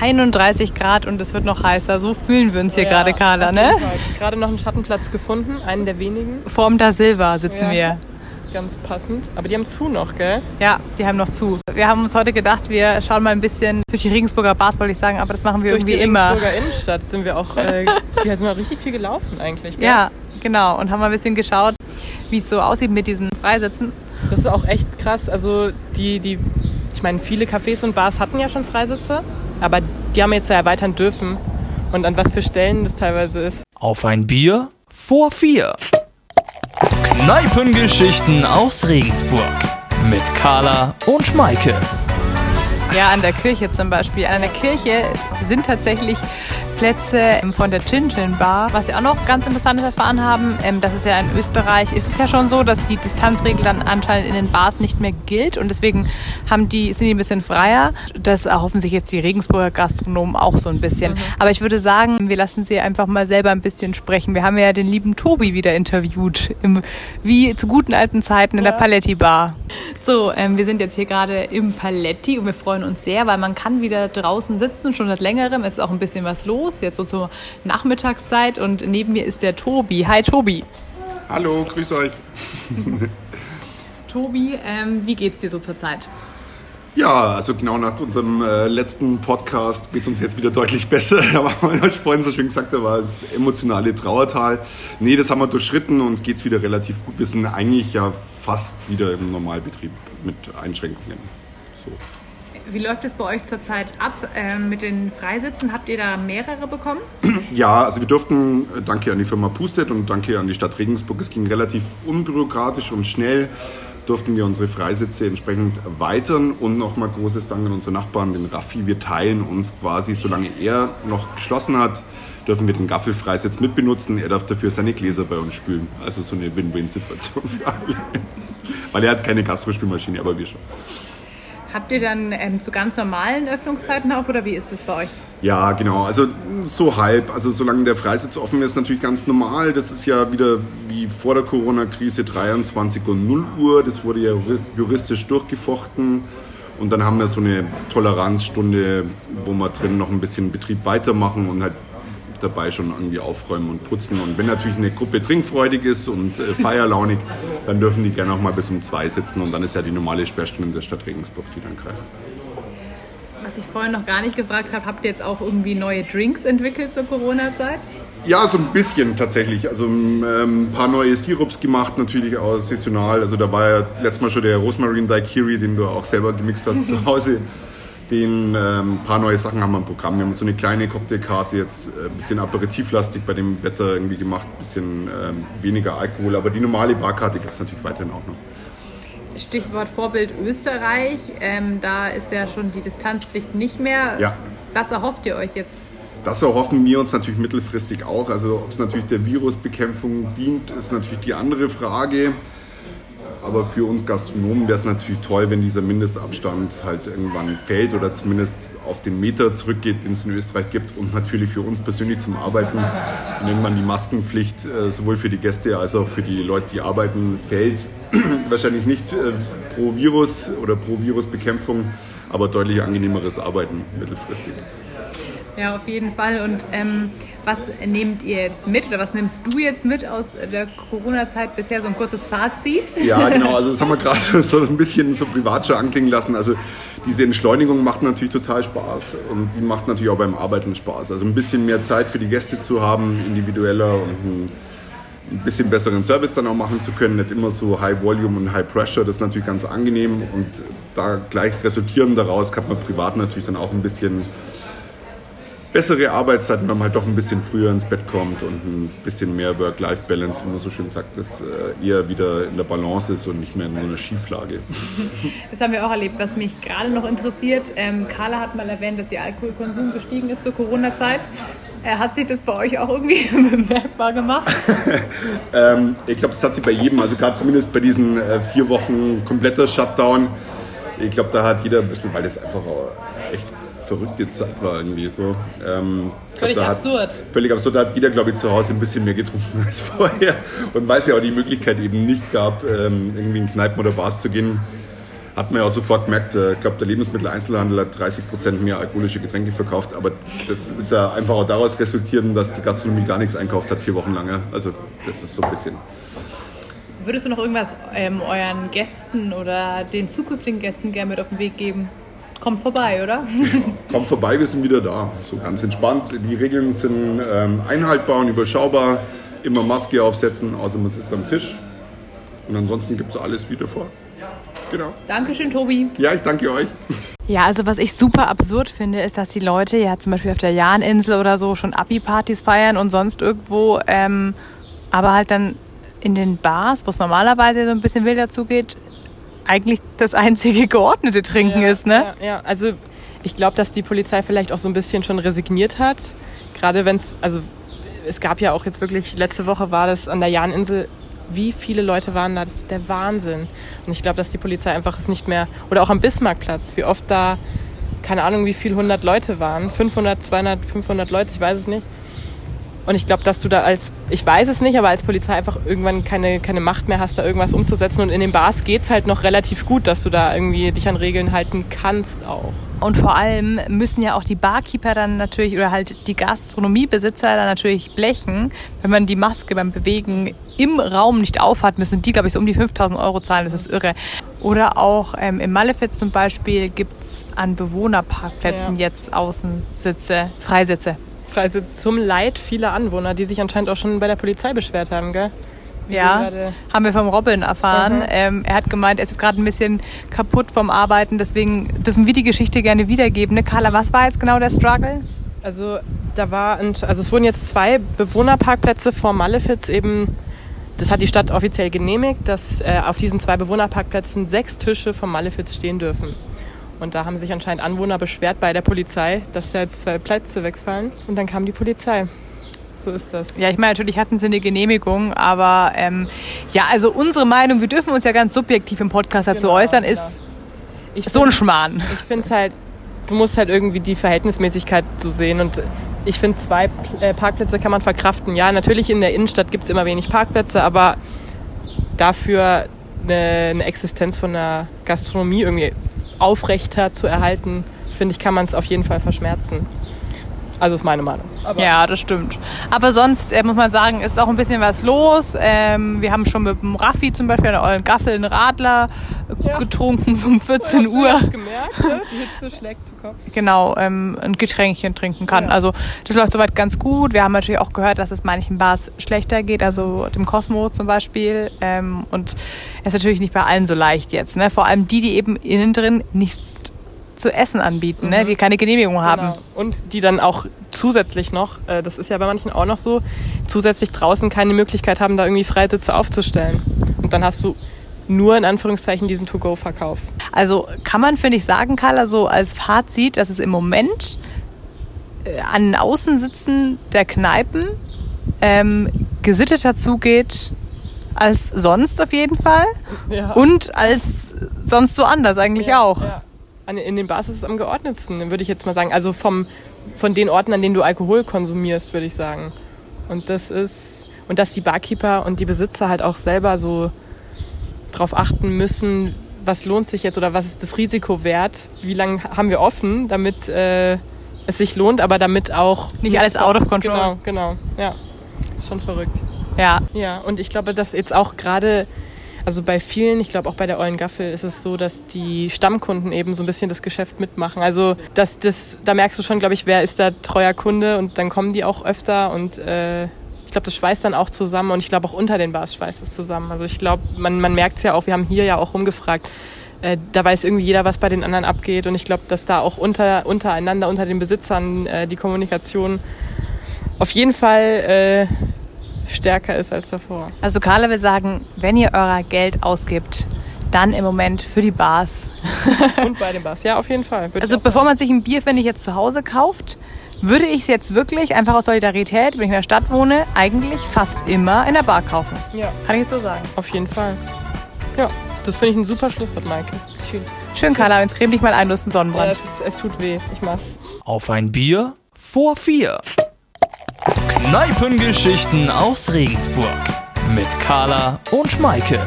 31 Grad und es wird noch heißer. So fühlen wir uns hier Ja, gerade, Carla, ne? Gerade noch einen Schattenplatz gefunden, einen der wenigen. Vorm Da Silva sitzen Ja. wir. Ganz passend. Aber die haben zu noch, gell? Ja, die haben noch zu. Wir haben uns heute gedacht, wir schauen mal ein bisschen durch die Regensburger Bars, wollte ich sagen, aber das machen wir Durch irgendwie die immer. Regensburger Innenstadt sind wir auch, äh, sind wir richtig viel gelaufen eigentlich, gell? Ja, genau. Und haben mal ein bisschen geschaut, wie es so aussieht mit diesen Freisätzen. Das ist auch echt krass. Also die, die, ich meine, viele Cafés und Bars hatten ja schon Freisitze, aber die haben jetzt ja erweitern dürfen. Und an was für Stellen das teilweise ist. Auf ein Bier vor vier. Kneipengeschichten aus Regensburg. Mit Carla und Schmeike. Ja, an der Kirche zum Beispiel. An der Kirche sind tatsächlich Plätze von der Chin Chin Bar. Was wir auch noch ganz Interessantes erfahren haben, ähm, das ist ja in Österreich, ist es ja schon so, dass die Distanzregel dann anscheinend in den Bars nicht mehr gilt und deswegen haben die, sind die ein bisschen freier. Das erhoffen sich jetzt die Regensburger Gastronomen auch so ein bisschen. Aber ich würde sagen, wir lassen sie einfach mal selber ein bisschen sprechen. Wir haben ja den lieben Tobi wieder interviewt, im, wie zu guten alten Zeiten in der Paletti Bar. So, ähm, wir sind jetzt hier gerade im Paletti und wir freuen uns sehr, weil man kann wieder draußen sitzen, schon seit längerem. Es ist auch ein bisschen was los, jetzt so zur Nachmittagszeit und neben mir ist der Tobi. Hi Tobi. Hallo, grüß euch. Tobi, ähm, wie geht's dir so zur Zeit? Ja, also genau nach unserem äh, letzten Podcast geht es uns jetzt wieder deutlich besser. Aber mein euch vorhin so schön gesagt, da war das emotionale Trauertal. Nee, das haben wir durchschritten und geht's wieder relativ gut. Wir sind eigentlich ja fast wieder im Normalbetrieb mit Einschränkungen. So. Wie läuft es bei euch zurzeit ab ähm, mit den Freisitzen? Habt ihr da mehrere bekommen? Ja, also wir durften, äh, danke an die Firma Pustet und danke an die Stadt Regensburg, es ging relativ unbürokratisch und schnell, durften wir unsere Freisitze entsprechend erweitern und nochmal großes Dank an unseren Nachbarn, den Raffi. Wir teilen uns quasi, solange er noch geschlossen hat, dürfen wir den Gaffelfreisitz mitbenutzen. Er darf dafür seine Gläser bei uns spülen. Also so eine Win-Win-Situation für alle. Weil er hat keine Gastrospülmaschine, aber wir schon. Habt ihr dann ähm, zu ganz normalen Öffnungszeiten auf oder wie ist das bei euch? Ja, genau. Also so halb. Also solange der Freisitz offen ist, natürlich ganz normal. Das ist ja wieder wie vor der Corona-Krise 23 und 0 Uhr. Das wurde ja juristisch durchgefochten. Und dann haben wir so eine Toleranzstunde, wo wir drin noch ein bisschen Betrieb weitermachen und halt dabei schon irgendwie aufräumen und putzen. Und wenn natürlich eine Gruppe trinkfreudig ist und äh, feierlaunig, dann dürfen die gerne noch mal bis um zwei sitzen. Und dann ist ja die normale Sperrstunde der Stadt Regensburg, die dann greift. Was ich vorhin noch gar nicht gefragt habe, habt ihr jetzt auch irgendwie neue Drinks entwickelt zur Corona-Zeit? Ja, so ein bisschen tatsächlich. Also ähm, ein paar neue Sirups gemacht, natürlich auch saisonal. Also da war ja letztes Mal schon der Rosmarin Daiquiri, den du auch selber gemixt hast zu Hause. Den ähm, paar neue Sachen haben wir im Programm. Wir haben so eine kleine Cocktailkarte jetzt, äh, ein bisschen aperitivlastig bei dem Wetter irgendwie gemacht, ein bisschen ähm, weniger Alkohol. Aber die normale Barkarte gibt es natürlich weiterhin auch noch. Stichwort Vorbild Österreich. Ähm, da ist ja schon die Distanzpflicht nicht mehr. Ja. Was erhofft ihr euch jetzt? Das erhoffen wir uns natürlich mittelfristig auch. Also ob es natürlich der Virusbekämpfung dient, ist natürlich die andere Frage. Aber für uns Gastronomen wäre es natürlich toll, wenn dieser Mindestabstand halt irgendwann fällt oder zumindest auf den Meter zurückgeht, den es in Österreich gibt. Und natürlich für uns persönlich zum Arbeiten, wenn irgendwann die Maskenpflicht äh, sowohl für die Gäste als auch für die Leute, die arbeiten, fällt. Wahrscheinlich nicht äh, pro Virus oder pro Virusbekämpfung, aber deutlich angenehmeres Arbeiten mittelfristig. Ja, auf jeden Fall. Und ähm, was nehmt ihr jetzt mit oder was nimmst du jetzt mit aus der Corona-Zeit bisher? So ein kurzes Fazit? Ja, genau. Also das haben wir gerade so ein bisschen so privat schon anklingen lassen. Also diese Entschleunigung macht natürlich total Spaß und die macht natürlich auch beim Arbeiten Spaß. Also ein bisschen mehr Zeit für die Gäste zu haben, individueller und ein, bisschen besseren Service dann auch machen zu können. Nicht immer so High Volume und High Pressure, das ist natürlich ganz angenehm und da gleich resultierend daraus kann man privat natürlich dann auch ein bisschen bessere Arbeitszeiten, wenn man halt doch ein bisschen früher ins Bett kommt und ein bisschen mehr Work-Life-Balance, wie man so schön sagt, das äh, eher wieder in der Balance ist und nicht mehr in einer Schieflage. Das haben wir auch erlebt. Was mich gerade noch interessiert, ähm, Carla hat mal erwähnt, dass ihr Alkoholkonsum gestiegen ist zur Corona-Zeit. Äh, hat sich das bei euch auch irgendwie bemerkbar gemacht? Ähm, ich glaube, das hat sich bei jedem, also gerade zumindest bei diesen äh, vier Wochen kompletter Shutdown, ich glaube, da hat jeder ein bisschen, weil das einfach auch echt verrückte Zeit war irgendwie so. Ähm, Völlig da absurd. Hat, völlig absurd. Da hat jeder, glaube ich, zu Hause ein bisschen mehr getrunken als vorher und weil es ja auch die Möglichkeit eben nicht gab, ähm, irgendwie in Kneipen oder Bars zu gehen. Hat man ja auch sofort gemerkt, äh, ich glaube, der Lebensmitteleinzelhandel hat 30 Prozent mehr alkoholische Getränke verkauft, aber das ist ja einfach auch daraus resultiert, dass die Gastronomie gar nichts einkauft hat, vier Wochen lang. Also das ist so ein bisschen. Würdest du noch irgendwas ähm, euren Gästen oder den zukünftigen Gästen gerne mit auf den Weg geben? Kommt vorbei, oder? Kommt vorbei, wir sind wieder da. So ganz entspannt. Die Regeln sind ähm, einhaltbar und überschaubar. Immer Maske aufsetzen, außer man sitzt am Tisch. Und ansonsten gibt es alles wieder vor. Genau. Dankeschön, Tobi. Ja, ich danke euch. Ja, also was ich super absurd finde, ist, dass die Leute ja zum Beispiel auf der Jahninsel oder so schon Abi-Partys feiern und sonst irgendwo, ähm, aber halt dann in den Bars, wo es normalerweise so ein bisschen wilder zugeht, eigentlich das einzige geordnete Trinken ja, ist, ne? Ja, ja. also ich glaube, dass die Polizei vielleicht auch so ein bisschen schon resigniert hat. Gerade wenn es, also es gab ja auch jetzt wirklich, letzte Woche war das an der Jahninsel, wie viele Leute waren da, das ist der Wahnsinn. Und ich glaube, dass die Polizei einfach es nicht mehr, oder auch am Bismarckplatz, wie oft da, keine Ahnung, wie viel 100 Leute waren, 500, 200, 500 Leute, ich weiß es nicht. Und ich glaube, dass du da als, ich weiß es nicht, aber als Polizei einfach irgendwann keine, keine Macht mehr hast, da irgendwas umzusetzen. Und in den Bars geht es halt noch relativ gut, dass du da irgendwie dich an Regeln halten kannst auch. Und vor allem müssen ja auch die Barkeeper dann natürlich oder halt die Gastronomiebesitzer dann natürlich blechen. Wenn man die Maske beim Bewegen im Raum nicht aufhat, müssen die, glaube ich, so um die 5000 Euro zahlen. Das ist irre. Oder auch ähm, im Malefiz zum Beispiel gibt's an Bewohnerparkplätzen Ja. jetzt Außensitze, Freisitze. Freisitz zum Leid vieler Anwohner, die sich anscheinend auch schon bei der Polizei beschwert haben, gell? Wie Ja, haben wir vom Robin erfahren. Mhm. Ähm, er hat gemeint, er ist gerade ein bisschen kaputt vom Arbeiten, deswegen dürfen wir die Geschichte gerne wiedergeben. Ne? Carla, was war jetzt genau der Struggle? Also da war, also es wurden jetzt zwei Bewohnerparkplätze vor Malefiz eben, das hat die Stadt offiziell genehmigt, dass äh, auf diesen zwei Bewohnerparkplätzen sechs Tische vom Malefiz stehen dürfen. Und da haben sich anscheinend Anwohner beschwert bei der Polizei, dass da jetzt zwei Plätze wegfallen. Und dann kam die Polizei. So ist das. Ja, ich meine, natürlich hatten sie eine Genehmigung, aber ähm, ja, also unsere Meinung, wir dürfen uns ja ganz subjektiv im Podcast dazu Genau, äußern, ist. Ich so ein find- Schmarrn. Ich finde es halt, du musst halt irgendwie die Verhältnismäßigkeit so sehen und ich finde, zwei äh, Parkplätze kann man verkraften. Ja, natürlich in der Innenstadt gibt es immer wenig Parkplätze, aber dafür eine, eine Existenz von einer Gastronomie irgendwie aufrechter zu erhalten, finde ich, kann man es auf jeden Fall verschmerzen. Also ist meine Meinung. Aber Ja, das stimmt. Aber sonst äh, muss man sagen, ist auch ein bisschen was los. Ähm, wir haben schon mit dem Raffi zum Beispiel der Eulen Gaffel einen Radler äh, Ja. getrunken, so um 14 Du Uhr. hast gemerkt, ne? die Hitze schlägt zu Kopf. genau ähm, ein Getränkchen trinken kann. Ja. Also das läuft soweit ganz gut. Wir haben natürlich auch gehört, dass es manchen Bars schlechter geht, also dem Cosmo zum Beispiel. Ähm, und es ist natürlich nicht bei allen so leicht jetzt. Ne? Vor allem die, die eben innen drin nichts zu essen anbieten, ne? die keine Genehmigung haben. Genau. Und die dann auch zusätzlich noch, äh, das ist ja bei manchen auch noch so, zusätzlich draußen keine Möglichkeit haben, da irgendwie Freisitze aufzustellen. Und dann hast du nur in Anführungszeichen diesen To-Go-Verkauf. Also kann man, finde ich, sagen, Carla, so als Fazit, dass es im Moment äh, an den Außensitzen der Kneipen ähm, gesitteter zugeht als sonst auf jeden Fall Ja. und als sonst so anders eigentlich auch. Ja. An, in den Bars ist es am geordnetsten, würde ich jetzt mal sagen. Also vom, von den Orten, an denen du Alkohol konsumierst, würde ich sagen. Und das ist, und dass die Barkeeper und die Besitzer halt auch selber so drauf achten müssen, was lohnt sich jetzt oder was ist das Risiko wert, wie lange haben wir offen, damit äh, es sich lohnt, aber damit auch Nicht alles out of control. Genau, genau, ja, ist schon verrückt. Ja. Ja, und ich glaube, dass jetzt auch gerade, also bei vielen, ich glaube auch bei der Eulen Gaffel ist es so, dass die Stammkunden eben so ein bisschen das Geschäft mitmachen. Also das, das, da merkst du schon, glaube ich, wer ist da treuer Kunde und dann kommen die auch öfter und äh, ich glaube, das schweißt dann auch zusammen und ich glaube auch unter den Bars schweißt es zusammen. Also ich glaube, man, man merkt es ja auch, wir haben hier ja auch rumgefragt, äh, da weiß irgendwie jeder, was bei den anderen abgeht und ich glaube, dass da auch unter, untereinander, unter den Besitzern äh, die Kommunikation auf jeden Fall äh, stärker ist als davor. Also Carla will sagen, wenn ihr euer Geld ausgibt, dann im Moment für die Bars. Und bei den Bars, ja, auf jeden Fall. Würde Also bevor sagen. man sich ein Bier, finde ich, jetzt zu Hause kauft, würde ich es jetzt wirklich, einfach aus Solidarität, wenn ich in der Stadt wohne, eigentlich fast immer in der Bar kaufen. Ja, Kann ich jetzt so sagen. auf jeden Fall. Ja, das finde ich ein super Schlusswort, Maike. Schön. Schön, Carla, jetzt creme dich mal ein, du hast einen Ja, Sonnenbrand. es, ist, es tut weh. Ich mach's. Auf ein Bier vor vier. Kneipengeschichten aus Regensburg mit Carla und Schmeike.